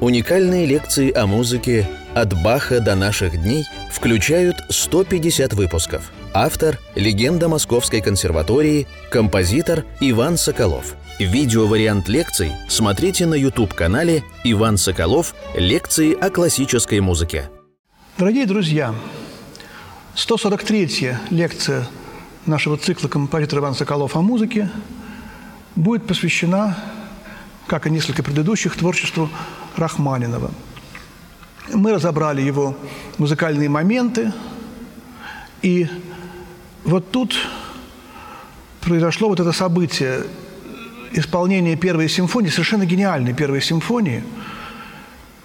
Уникальные лекции о музыке «От Баха до наших дней» включают 150 выпусков. Автор – легенда Московской консерватории, композитор Иван Соколов. Видеовариант лекций смотрите на YouTube-канале «Иван Соколов. Лекции о классической музыке». Дорогие друзья, 143-я лекция нашего цикла «Композитор Иван Соколов о музыке» будет посвящена, как и несколько предыдущих, творчеству Рахманинова. Мы разобрали его музыкальные моменты, и вот тут произошло вот это событие исполнения первой симфонии, совершенно гениальной первой симфонии,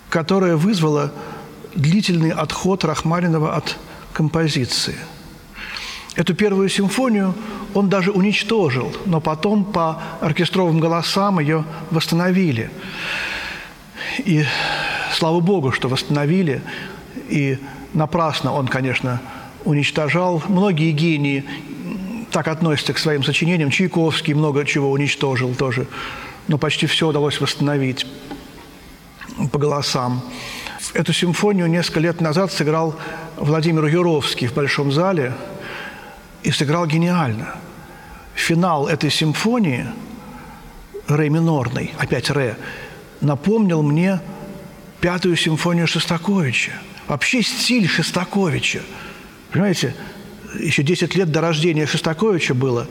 которая вызвала длительный отход Рахманинова от композиции. Эту первую симфонию он даже уничтожил, но потом по оркестровым голосам ее восстановили. И слава Богу, что восстановили. И напрасно он, конечно, уничтожал. Многие гении так относятся к своим сочинениям. Чайковский много чего уничтожил тоже. Но почти все удалось восстановить по голосам. Эту симфонию несколько лет назад сыграл Владимир Юровский в Большом зале и сыграл гениально. Финал этой симфонии, ре минорный, опять ре, напомнил мне пятую симфонию Шостаковича. Вообще стиль Шостаковича. Понимаете, еще 10 лет до рождения Шостаковича было.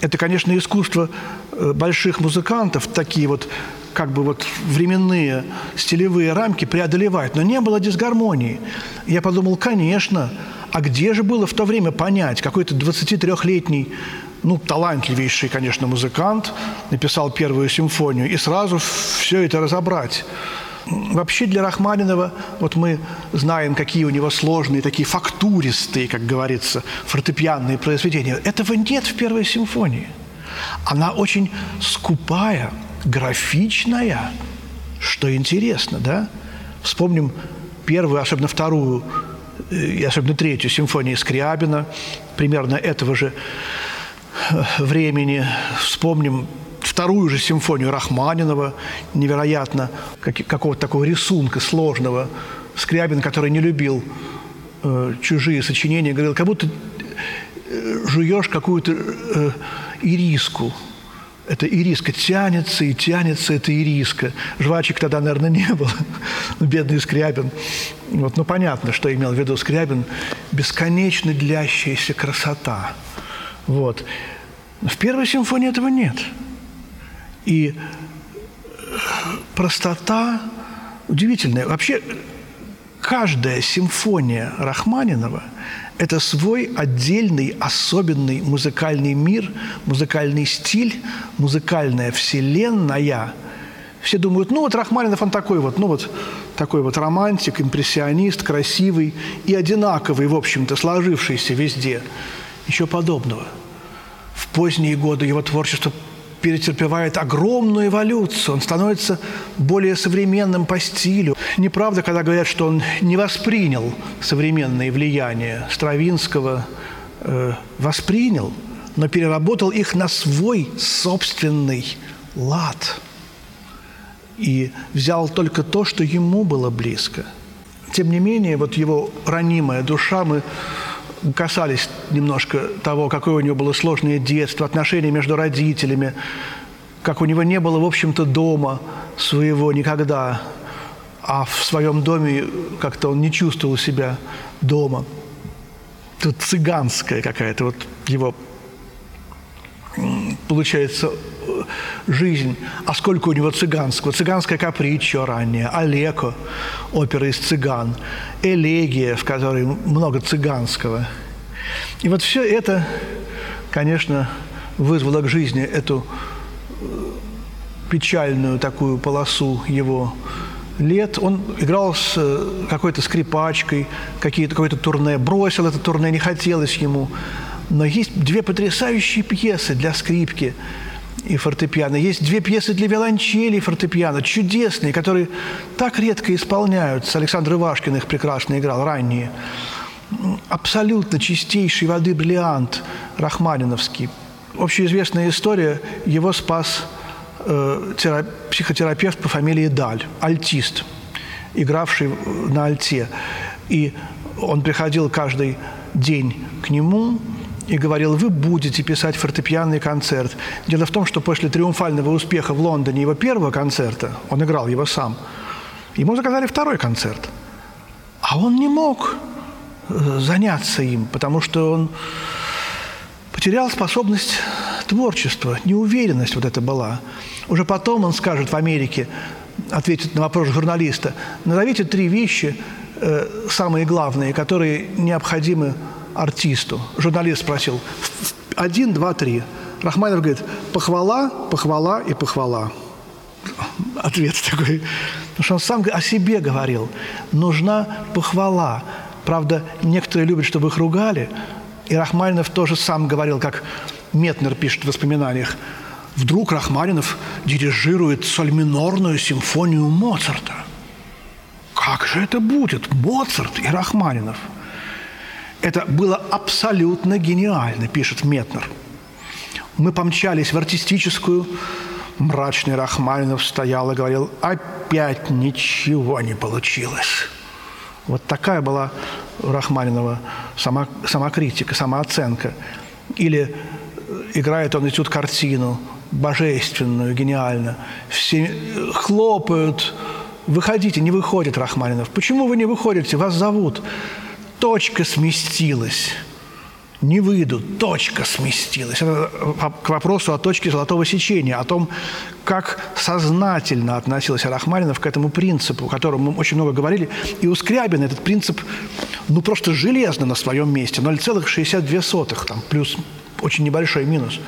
Это, конечно, искусство э, больших музыкантов, такие вот как бы вот временные стилевые рамки преодолевать, но не было дисгармонии. Я подумал, конечно, а где же было в то время понять, какой-то 23-летний ну, талантливейший, конечно, музыкант, написал первую симфонию, и сразу все это разобрать. Вообще для Рахманинова, вот мы знаем, какие у него сложные, такие фактуристые, как говорится, фортепианные произведения. Этого нет в первой симфонии. Она очень скупая, графичная, что интересно, да? Вспомним первую, особенно вторую э, и особенно третью симфонию Скрябина, примерно этого же времени. Вспомним вторую же симфонию Рахманинова, невероятно, как, какого-то такого рисунка сложного. Скрябин, который не любил э, чужие сочинения, говорил, как будто э, жуешь какую-то э, ириску. Это ириска тянется и тянется, это ириска. Жвачек тогда, наверное, не было. Бедный Скрябин. Вот, ну, понятно, что имел в виду Скрябин. Бесконечно длящаяся красота – вот. В первой симфонии этого нет. И простота удивительная. Вообще, каждая симфония Рахманинова – это свой отдельный, особенный музыкальный мир, музыкальный стиль, музыкальная вселенная. Все думают, ну вот Рахманинов, он такой вот, ну вот такой вот романтик, импрессионист, красивый и одинаковый, в общем-то, сложившийся везде – Ничего подобного. В поздние годы его творчество перетерпевает огромную эволюцию. Он становится более современным по стилю. Неправда, когда говорят, что он не воспринял современные влияния Стравинского. Э, воспринял, но переработал их на свой собственный лад. И взял только то, что ему было близко. Тем не менее, вот его ранимая душа, мы касались немножко того, какое у него было сложное детство, отношения между родителями, как у него не было, в общем-то, дома своего никогда, а в своем доме как-то он не чувствовал себя дома. Тут цыганская какая-то вот его, получается, жизнь. А сколько у него цыганского? Цыганская капричо ранее, Олеко, опера из цыган, элегия, в которой много цыганского. И вот все это, конечно, вызвало к жизни эту э, печальную такую полосу его лет. Он играл с э, какой-то скрипачкой, какие-то, какое-то турне, бросил это турне, не хотелось ему. Но есть две потрясающие пьесы для скрипки – и фортепиано. Есть две пьесы для виолончели и фортепиано, чудесные, которые так редко исполняются. Александр Ивашкин их прекрасно играл, ранние. Абсолютно чистейшей воды бриллиант Рахманиновский. Общеизвестная история, его спас э, психотерапевт по фамилии Даль, альтист, игравший на альте. И он приходил каждый день к нему и говорил, вы будете писать фортепианный концерт. Дело в том, что после триумфального успеха в Лондоне его первого концерта, он играл его сам, ему заказали второй концерт. А он не мог э, заняться им, потому что он потерял способность творчества, неуверенность вот это была. Уже потом он скажет в Америке, ответит на вопрос журналиста, назовите три вещи, э, самые главные, которые необходимы артисту. Журналист спросил, один, два, три. Рахманов говорит, похвала, похвала и похвала. Ответ такой. Потому что он сам о себе говорил. Нужна похвала. Правда, некоторые любят, чтобы их ругали. И Рахманинов тоже сам говорил, как Метнер пишет в воспоминаниях. Вдруг Рахманинов дирижирует сольминорную симфонию Моцарта. Как же это будет? Моцарт и Рахманинов. Это было абсолютно гениально, пишет Метнер. Мы помчались в артистическую. Мрачный Рахманинов стоял и говорил, опять ничего не получилось. Вот такая была у Рахманинова сама, самокритика, самооценка. Или играет он этюд картину, божественную, гениально. Все хлопают. Выходите, не выходит Рахманинов. Почему вы не выходите? Вас зовут. Точка сместилась. Не выйду, точка сместилась. Это к вопросу о точке золотого сечения, о том, как сознательно относился Рахманинов к этому принципу, о котором мы очень много говорили. И у Скрябина этот принцип, ну, просто железно на своем месте. 0,62, там, плюс очень небольшой минус.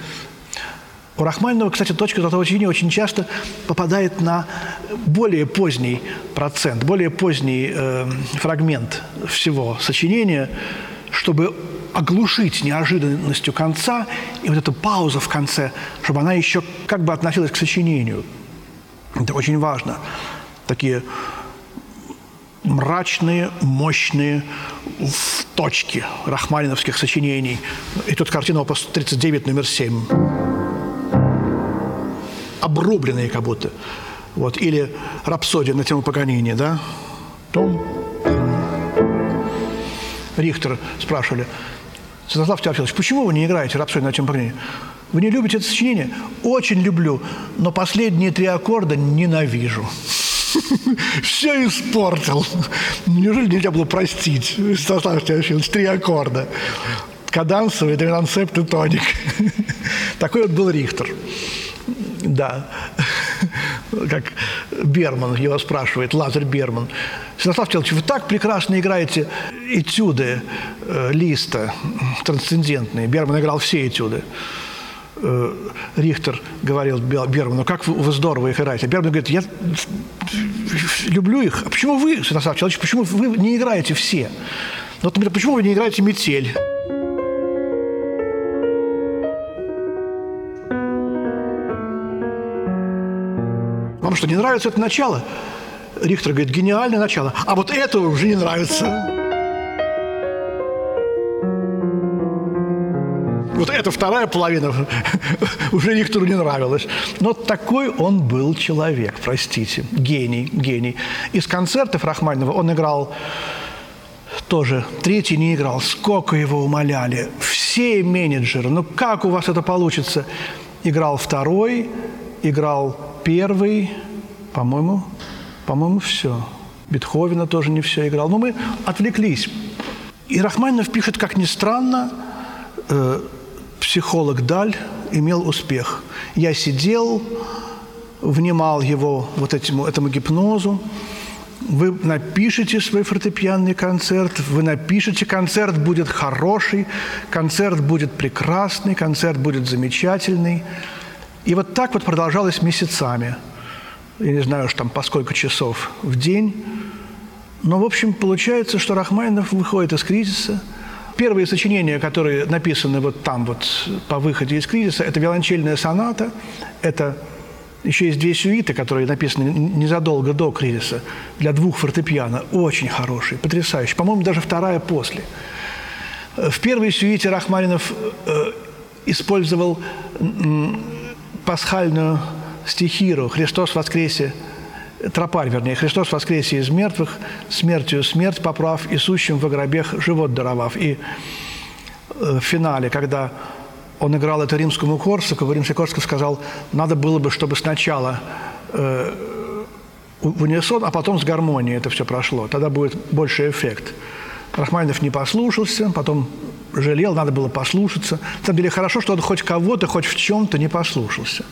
У Рахманинова, кстати, точка золотого сечения очень часто попадает на более поздний процент, более поздний э, фрагмент всего сочинения, чтобы оглушить неожиданностью конца, и вот эта пауза в конце, чтобы она еще как бы относилась к сочинению. Это очень важно. Такие мрачные, мощные в точке рахманиновских сочинений. И тут картина опус 39, номер 7. Обрубленные как будто. Вот. Или рапсодия на тему Паганини, да? Том. Рихтер спрашивали, Святослав Теофилович, почему вы не играете рапсодию на тему Паганини? Вы не любите это сочинение? Очень люблю, но последние три аккорда ненавижу. Все испортил. Неужели нельзя было простить? Станислав Теофилович, три аккорда. Кадансовый, доминансепт и тоник. Такой вот был Рихтер. Да. Как Берман его спрашивает, Лазарь Берман. Станислав Теофилович, вы так прекрасно играете этюды э, Листа, трансцендентные. Берман играл все этюды. Э, Рихтер говорил Берману, как вы, вы здорово их играете. Берман говорит, я люблю их. А почему вы, Святослав Человечек, почему вы не играете все? Вот, почему вы не играете метель? Что, не нравится это начало? Рихтер говорит, гениальное начало. А вот это уже не нравится. Вот эта вторая половина уже Рихтеру не нравилась. Но такой он был человек, простите. Гений, гений. Из концертов Рахманинова он играл тоже. Третий не играл. Сколько его умоляли. Все менеджеры. Ну как у вас это получится? Играл второй, играл первый, по-моему, по-моему, все. Бетховена тоже не все играл. Но мы отвлеклись. И Рахманинов пишет, как ни странно, э, психолог Даль имел успех. Я сидел, внимал его вот этому, этому гипнозу. Вы напишите свой фортепианный концерт, вы напишите, концерт будет хороший, концерт будет прекрасный, концерт будет замечательный. И вот так вот продолжалось месяцами. Я не знаю, что там по сколько часов в день. Но, в общем, получается, что Рахманинов выходит из кризиса – Первые сочинения, которые написаны вот там вот по выходе из кризиса, это «Виолончельная соната», это еще есть две сюиты, которые написаны незадолго до кризиса, для двух фортепиано, очень хорошие, потрясающие. По-моему, даже вторая после. В первой сюите Рахманинов э, использовал пасхальную стихиру «Христос воскресе тропарь, вернее, Христос воскресе из мертвых, смертью смерть поправ, и сущим во гробех живот даровав. И э, в финале, когда он играл это римскому Корсакову, римский Корсаков сказал, надо было бы, чтобы сначала э, в унисон, а потом с гармонией это все прошло. Тогда будет больший эффект. Рахманинов не послушался, потом жалел, надо было послушаться. На самом деле хорошо, что он хоть кого-то, хоть в чем-то не послушался.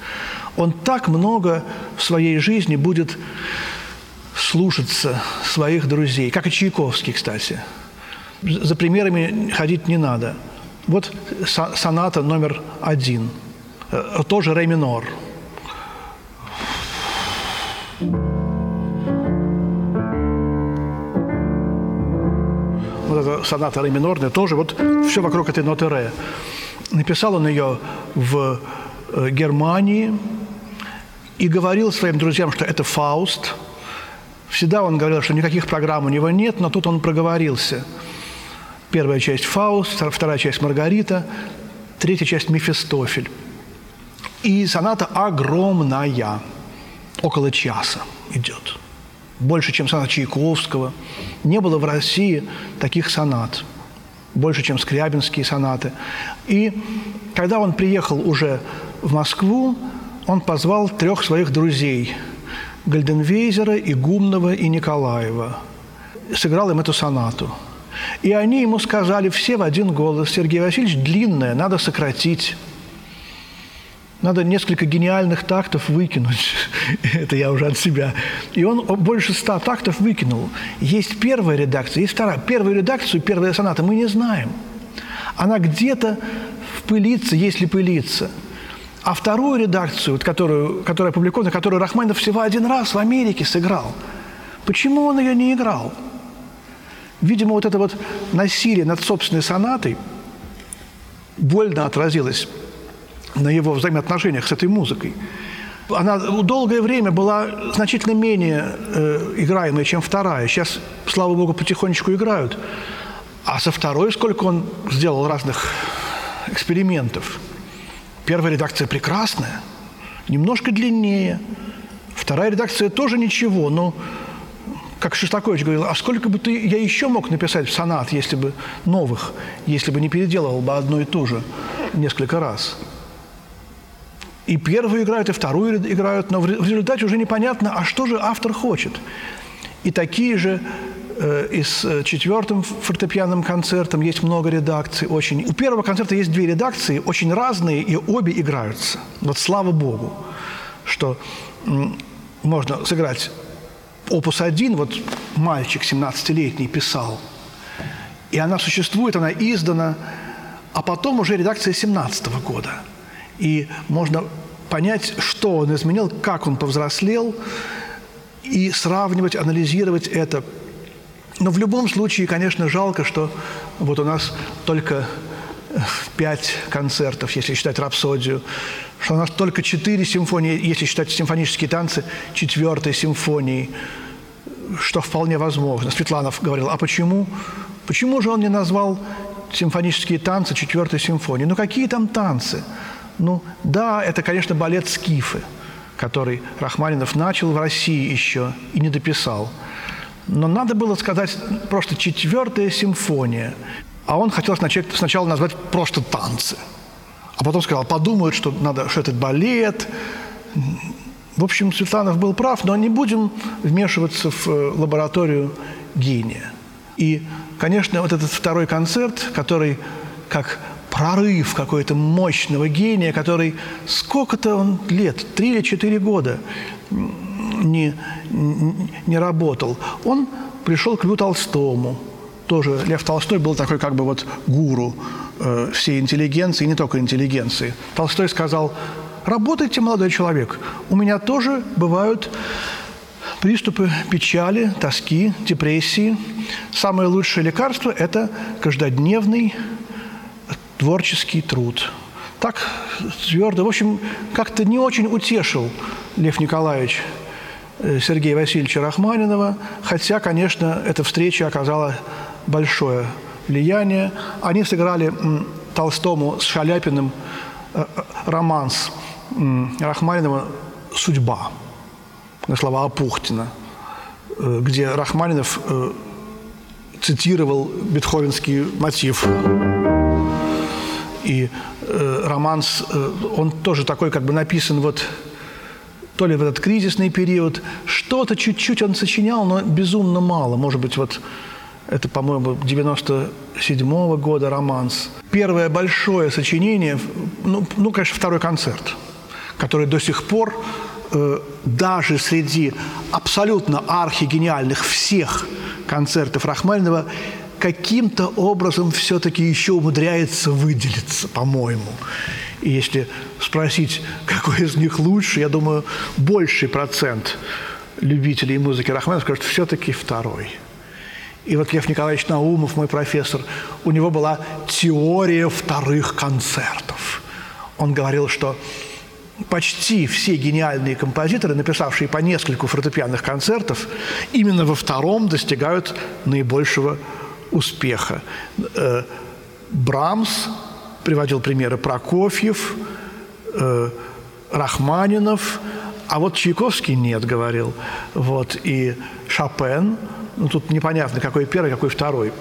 Он так много в своей жизни будет слушаться своих друзей, как и Чайковский, кстати. За примерами ходить не надо. Вот соната номер один, э, тоже ре минор. Вот эта соната ре минорная тоже, вот все вокруг этой ноты ре. Написал он ее в э, Германии, и говорил своим друзьям, что это Фауст. Всегда он говорил, что никаких программ у него нет, но тут он проговорился. Первая часть Фауст, вторая часть Маргарита, третья часть Мефистофель. И соната огромная, около часа идет. Больше, чем соната Чайковского. Не было в России таких сонат. Больше, чем скрябинские сонаты. И когда он приехал уже в Москву, он позвал трех своих друзей – Гальденвейзера, Игумнова и Николаева. Сыграл им эту сонату. И они ему сказали все в один голос, Сергей Васильевич, длинная, надо сократить. Надо несколько гениальных тактов выкинуть. Это я уже от себя. И он больше ста тактов выкинул. Есть первая редакция, есть вторая. Первую редакцию, первая соната мы не знаем. Она где-то в пылице, если пылится – а вторую редакцию, вот, которую, которая опубликована, которую Рахманинов всего один раз в Америке сыграл, почему он ее не играл? Видимо, вот это вот насилие над собственной сонатой больно отразилось на его взаимоотношениях с этой музыкой. Она долгое время была значительно менее э, играемой, чем вторая. Сейчас, слава богу, потихонечку играют. А со второй сколько он сделал разных экспериментов – Первая редакция прекрасная, немножко длиннее. Вторая редакция тоже ничего, но, как Шостакович говорил, а сколько бы ты, я еще мог написать в сонат, если бы новых, если бы не переделывал бы одно и то же несколько раз. И первую играют, и вторую играют, но в результате уже непонятно, а что же автор хочет. И такие же Э, и с э, четвертым фортепианным концертом есть много редакций. Очень. У первого концерта есть две редакции, очень разные, и обе играются. Вот слава Богу, что можно сыграть опус один, вот мальчик 17-летний писал, и она существует, она издана, а потом уже редакция 17 -го года. И можно понять, что он изменил, как он повзрослел, и сравнивать, анализировать это – но в любом случае, конечно, жалко, что вот у нас только э, пять концертов, если считать рапсодию, что у нас только четыре симфонии, если считать симфонические танцы, четвертой симфонии, что вполне возможно. Светланов говорил, а почему? Почему же он не назвал симфонические танцы четвертой симфонии? Ну какие там танцы? Ну да, это, конечно, балет «Скифы», который Рахманинов начал в России еще и не дописал – но надо было сказать просто четвертая симфония. А он хотел сначала назвать просто танцы. А потом сказал, подумают, что, надо, что это балет. В общем, Светланов был прав, но не будем вмешиваться в э, лабораторию гения. И, конечно, вот этот второй концерт, который как прорыв какой-то мощного гения, который сколько-то он лет, три или четыре года не, не работал. Он пришел к Льву Толстому. Тоже Лев Толстой был такой как бы вот гуру э, всей интеллигенции, не только интеллигенции. Толстой сказал, работайте, молодой человек, у меня тоже бывают приступы печали, тоски, депрессии. Самое лучшее лекарство – это каждодневный творческий труд. Так твердо, в общем, как-то не очень утешил Лев Николаевич Э, Сергея Васильевича Рахманинова, хотя, конечно, эта встреча оказала большое влияние. Они сыграли Толстому с Шаляпиным э, э, романс Рахманинова «Судьба» на слова Апухтина, где Рахманинов цитировал бетховенский мотив. И э, романс, э, он тоже такой, как бы написан вот то ли в этот кризисный период. Что-то чуть-чуть он сочинял, но безумно мало. Может быть, вот это, по-моему, 97 -го года романс. Первое большое сочинение, ну, ну, конечно, второй концерт, который до сих пор э, даже среди абсолютно архигениальных всех концертов Рахманинова каким-то образом все-таки еще умудряется выделиться, по-моему. И если спросить, какой из них лучше, я думаю, больший процент любителей музыки Рахманинова скажет, все-таки второй. И вот Лев Николаевич Наумов, мой профессор, у него была теория вторых концертов. Он говорил, что почти все гениальные композиторы, написавшие по нескольку фортепианных концертов, именно во втором достигают наибольшего успеха. Э, Брамс приводил примеры Прокофьев, э, Рахманинов, а вот Чайковский нет, говорил. Вот, и Шопен, ну тут непонятно, какой первый, какой второй.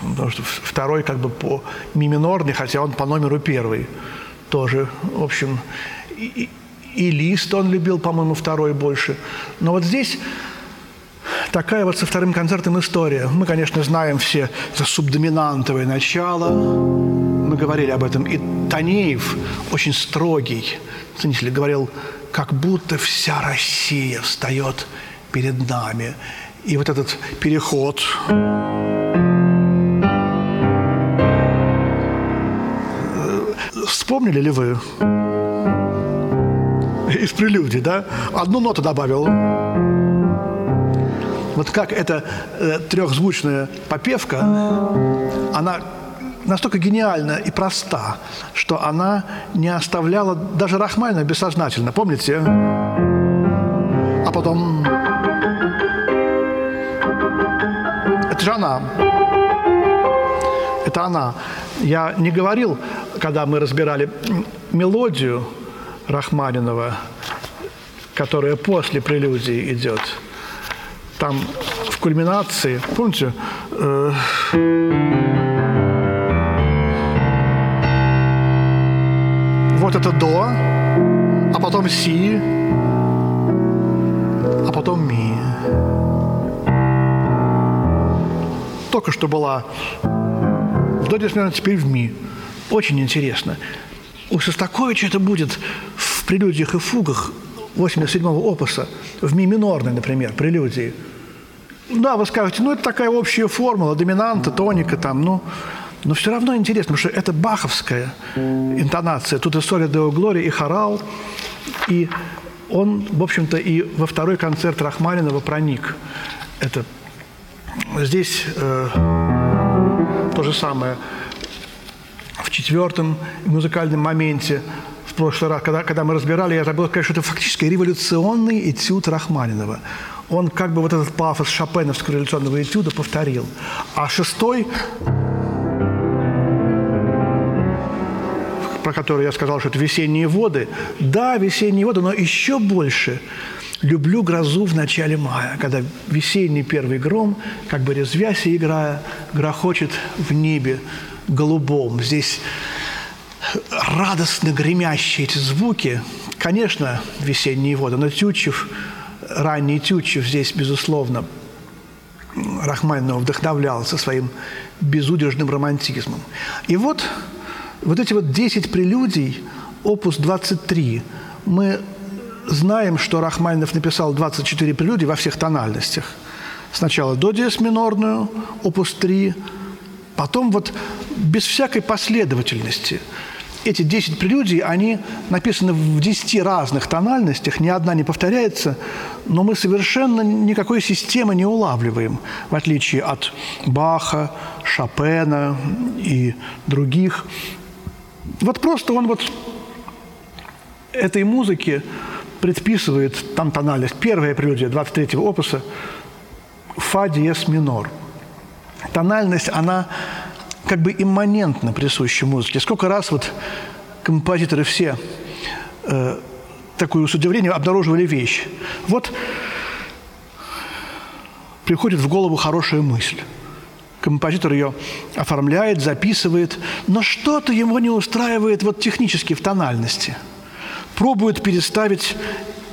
Потому что второй как бы по ми минорный, хотя он по номеру первый тоже, в общем, и, и Лист он любил, по-моему, второй больше. Но вот здесь такая вот со вторым концертом история. Мы, конечно, знаем все за субдоминантовое начало. Мы говорили об этом. И Танеев, очень строгий ценитель, говорил, как будто вся Россия встает перед нами. И вот этот переход Вспомнили ли вы? Из прелюдии, да? Одну ноту добавил. Вот как эта э, трехзвучная попевка, она настолько гениальна и проста, что она не оставляла даже Рахманина бессознательно. Помните? А потом... Это же она. Это она. Я не говорил когда мы разбирали мелодию Рахманинова, которая после прелюдии идет, там в кульминации, помните, э, вот это до, а потом си, а потом ми. Только что была до диез теперь в ми. Очень интересно. У Шостаковича это будет в прелюдиях и фугах 87-го опуса, в ми минорной, например, прелюдии. Да, вы скажете, ну, это такая общая формула, доминанта, тоника там, ну, но все равно интересно, потому что это баховская интонация. Тут и соли Део Глория, и хорал, и он, в общем-то, и во второй концерт Рахманинова проник. Это здесь э, то же самое – в четвертом музыкальном моменте в прошлый раз, когда, когда мы разбирали, я забыл сказать, что это фактически революционный этюд Рахманинова. Он как бы вот этот пафос шопеновского революционного этюда повторил. А шестой, про который я сказал, что это «Весенние воды», да, «Весенние воды», но еще больше люблю грозу в начале мая, когда весенний первый гром, как бы резвясь и играя, грохочет в небе голубом. Здесь радостно гремящие эти звуки. Конечно, весенние воды, но Тютчев, ранний Тютчев здесь, безусловно, Рахманинова вдохновлял со своим безудержным романтизмом. И вот, вот эти вот 10 прелюдий, опус 23, мы знаем, что Рахманинов написал 24 прелюдии во всех тональностях. Сначала до диез минорную, опус 3, потом вот без всякой последовательности. Эти 10 прелюдий, они написаны в 10 разных тональностях, ни одна не повторяется, но мы совершенно никакой системы не улавливаем, в отличие от Баха, Шопена и других. Вот просто он вот этой музыке предписывает там тональность. Первая прелюдия 23-го опуса – фа диез минор. Тональность, она как бы имманентно присуща музыке. Сколько раз вот композиторы все э, такую с удивлением обнаруживали вещь. Вот приходит в голову хорошая мысль. Композитор ее оформляет, записывает, но что-то ему не устраивает вот технически в тональности. Пробует переставить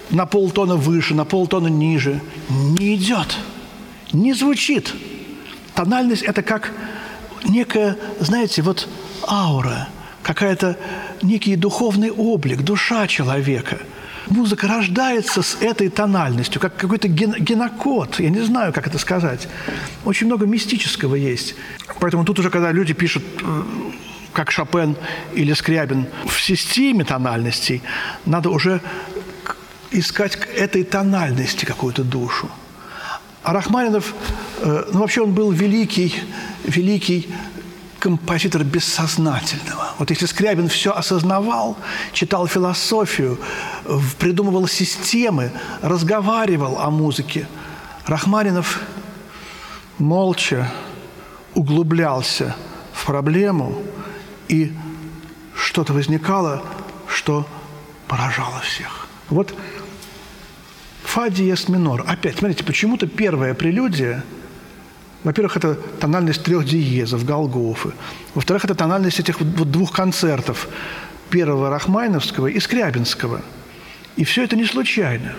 на полтона выше, на полтона ниже. Не идет, не звучит. Тональность – это как некая, знаете, вот аура, какая-то некий духовный облик, душа человека – музыка рождается с этой тональностью, как какой-то ген, генокод. Я не знаю, как это сказать. Очень много мистического есть. Поэтому тут уже, когда люди пишут э, как Шопен или Скрябин, в системе тональностей, надо уже искать к этой тональности какую-то душу. А Рахманинов, э, ну вообще он был великий, великий композитор бессознательного. Вот если Скрябин все осознавал, читал философию, придумывал системы, разговаривал о музыке, Рахманинов молча углублялся в проблему, и что-то возникало, что поражало всех. Вот фа диез минор. Опять, смотрите, почему-то первая прелюдия – во-первых, это тональность трех диезов, Голгофы. Во-вторых, это тональность этих вот двух концертов, первого Рахмайновского и Скрябинского. И все это не случайно.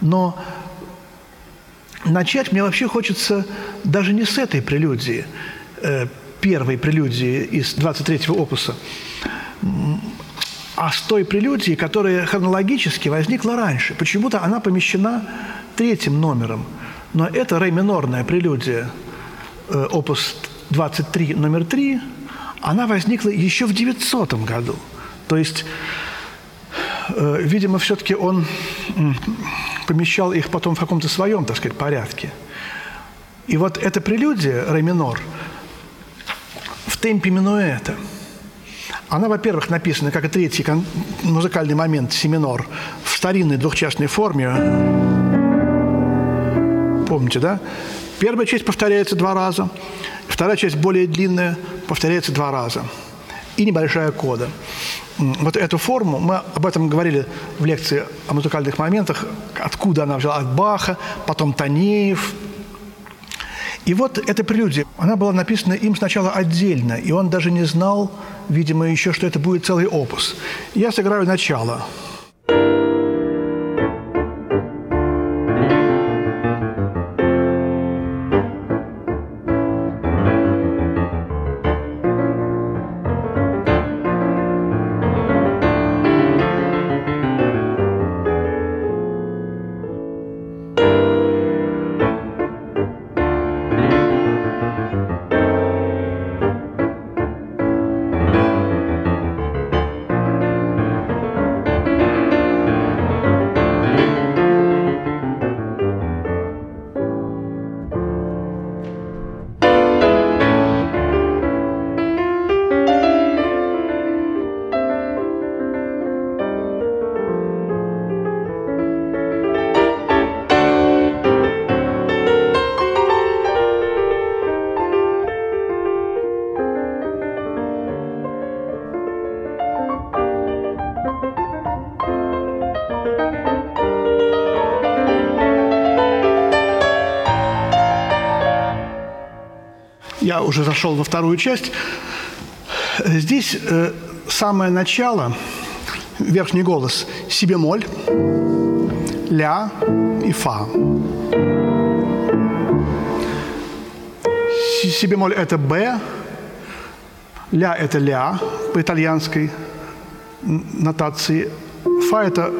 Но начать мне вообще хочется даже не с этой прелюдии, э, первой прелюдии из 23-го опуса, а с той прелюдии, которая хронологически возникла раньше. Почему-то она помещена третьим номером – но это ре минорная прелюдия, э, опус 23, номер 3, она возникла еще в 900 году. То есть, э, видимо, все-таки он помещал их потом в каком-то своем, так сказать, порядке. И вот эта прелюдия, ре минор, в темпе минуэта, она, во-первых, написана как и третий музыкальный момент, си минор, в старинной двухчастной форме, Помните, да? Первая часть повторяется два раза, вторая часть более длинная, повторяется два раза. И небольшая кода. Вот эту форму, мы об этом говорили в лекции о музыкальных моментах, откуда она взяла от Баха, потом Танеев. И вот эта прелюдия, она была написана им сначала отдельно, и он даже не знал, видимо, еще, что это будет целый опус. Я сыграю начало. Я уже зашел во вторую часть. Здесь э, самое начало, верхний голос, си бемоль, ля и фа. Си бемоль – это Б, ля – это ля по итальянской нотации, фа – это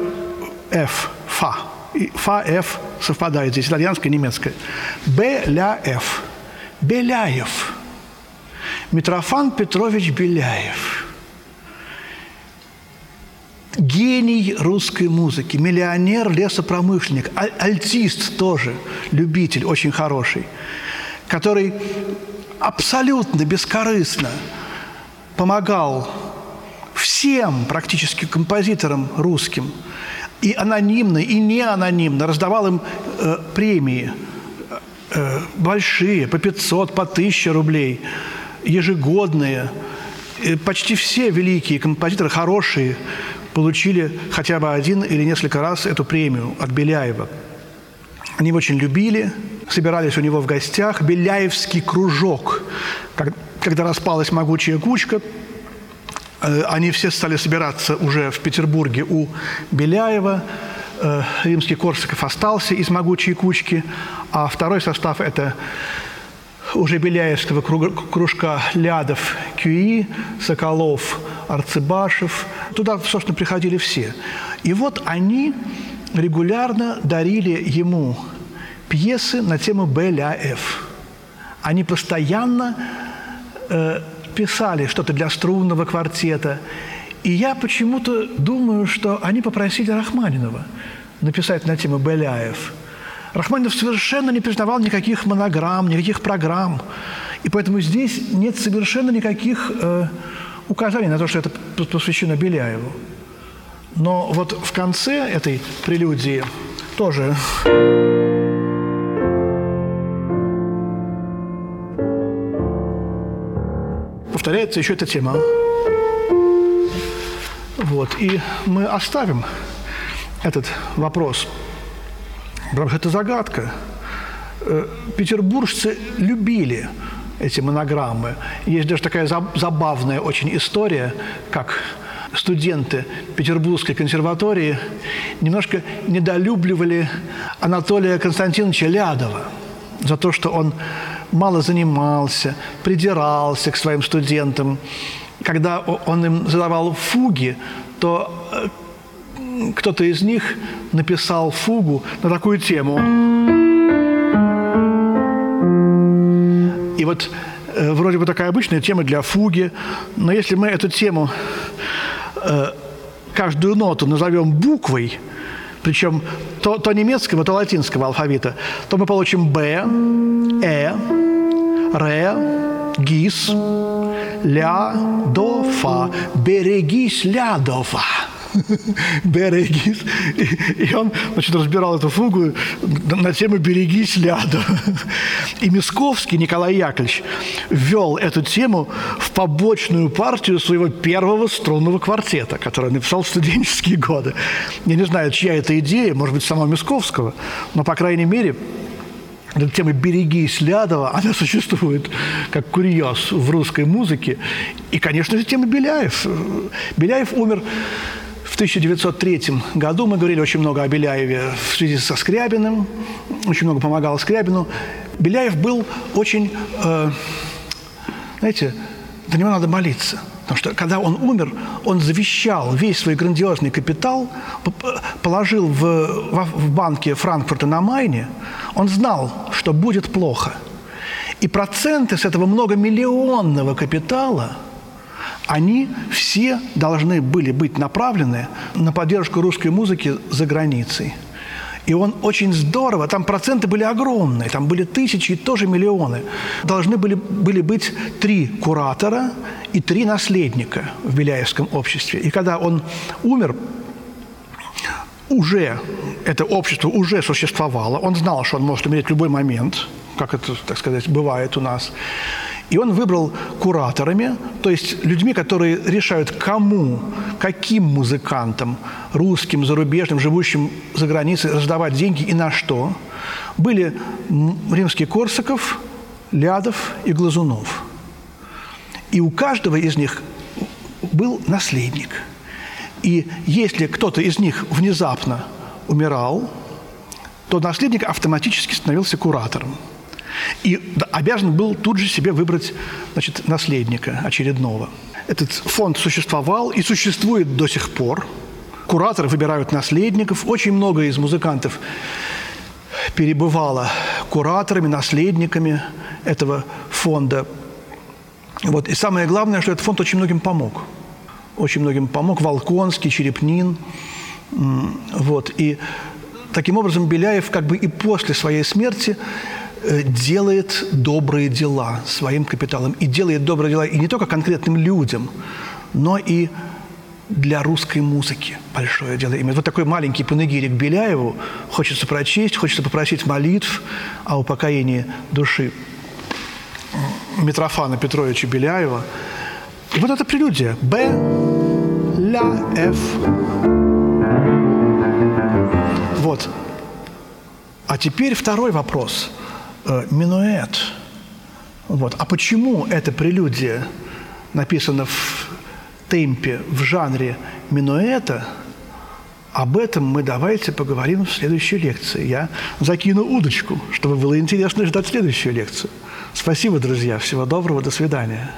F, фа. И фа, F совпадает здесь, итальянская, немецкая. Б, ля, Ф. Беляев. Митрофан Петрович Беляев. Гений русской музыки, миллионер, лесопромышленник, аль альтист тоже, любитель очень хороший, который абсолютно бескорыстно помогал всем практически композиторам русским, и анонимно, и не анонимно раздавал им э, премии – большие, по 500, по 1000 рублей, ежегодные. И почти все великие композиторы, хорошие, получили хотя бы один или несколько раз эту премию от Беляева. Они его очень любили, собирались у него в гостях. Беляевский кружок. Когда распалась могучая кучка, э, они все стали собираться уже в Петербурге у Беляева. Э, римский Корсаков остался из могучей кучки, а второй состав – это уже Беляевского кружка Лядов, Кюи, Соколов, Арцебашев. Туда, собственно, приходили все. И вот они регулярно дарили ему пьесы на тему Беляев. Они постоянно э, писали что-то для струнного квартета. И я почему-то думаю, что они попросили Рахманинова написать на тему Беляев – Рахманинов совершенно не признавал никаких монограмм, никаких программ. И поэтому здесь нет совершенно никаких э, указаний на то, что это посвящено Беляеву. Но вот в конце этой прелюдии тоже повторяется еще эта тема. Вот. И мы оставим этот вопрос – Потому что это загадка. Э, петербуржцы любили эти монограммы. Есть даже такая забавная очень история, как студенты Петербургской консерватории немножко недолюбливали Анатолия Константиновича Лядова за то, что он мало занимался, придирался к своим студентам. Когда он им задавал фуги, то э, кто-то из них написал фугу на такую тему. И вот э, вроде бы такая обычная тема для фуги, но если мы эту тему, э, каждую ноту назовем буквой, причем то, то немецкого, то латинского алфавита, то мы получим Б, Э, Ре, ГИС, Ля, До, Фа. Берегись, Лядова. берегись. И, и он значит, разбирал эту фугу на тему «Берегись ляда». И Мисковский Николай Яковлевич ввел эту тему в побочную партию своего первого струнного квартета, который написал в студенческие годы. Я не знаю, чья это идея, может быть, самого Мисковского, но, по крайней мере, эта тема «берегись Лядова», она существует как курьез в русской музыке. И, конечно же, тема Беляев. Беляев умер в 1903 году мы говорили очень много о Беляеве в связи со Скрябиным, очень много помогал Скрябину. Беляев был очень, э, знаете, до него надо молиться. Потому что когда он умер, он завещал весь свой грандиозный капитал, положил в, в, банке Франкфурта на Майне. Он знал, что будет плохо. И проценты с этого многомиллионного капитала – они все должны были быть направлены на поддержку русской музыки за границей. И он очень здорово, там проценты были огромные, там были тысячи и тоже миллионы. Должны были, были быть три куратора и три наследника в Беляевском обществе. И когда он умер, уже это общество уже существовало, он знал, что он может умереть в любой момент, как это, так сказать, бывает у нас. И он выбрал кураторами, то есть людьми, которые решают, кому, каким музыкантам, русским, зарубежным, живущим за границей, раздавать деньги и на что. Были римский Корсаков, Лядов и Глазунов. И у каждого из них был наследник. И если кто-то из них внезапно умирал, то наследник автоматически становился куратором – и обязан был тут же себе выбрать значит, наследника очередного. Этот фонд существовал и существует до сих пор. Кураторы выбирают наследников. Очень много из музыкантов перебывало кураторами, наследниками этого фонда. Вот. И самое главное, что этот фонд очень многим помог. Очень многим помог. Волконский, Черепнин. Вот. И таким образом Беляев как бы и после своей смерти делает добрые дела своим капиталом. И делает добрые дела и не только конкретным людям, но и для русской музыки большое дело имеет. Вот такой маленький панегирик Беляеву хочется прочесть, хочется попросить молитв о упокоении души Митрофана Петровича Беляева. И вот это прелюдия. Б, ля, F. Вот. А теперь второй вопрос. Э, минуэт. Вот. А почему эта прелюдия написана в темпе, в жанре минуэта? Об этом мы давайте поговорим в следующей лекции. Я закину удочку, чтобы было интересно ждать следующую лекцию. Спасибо, друзья. Всего доброго. До свидания.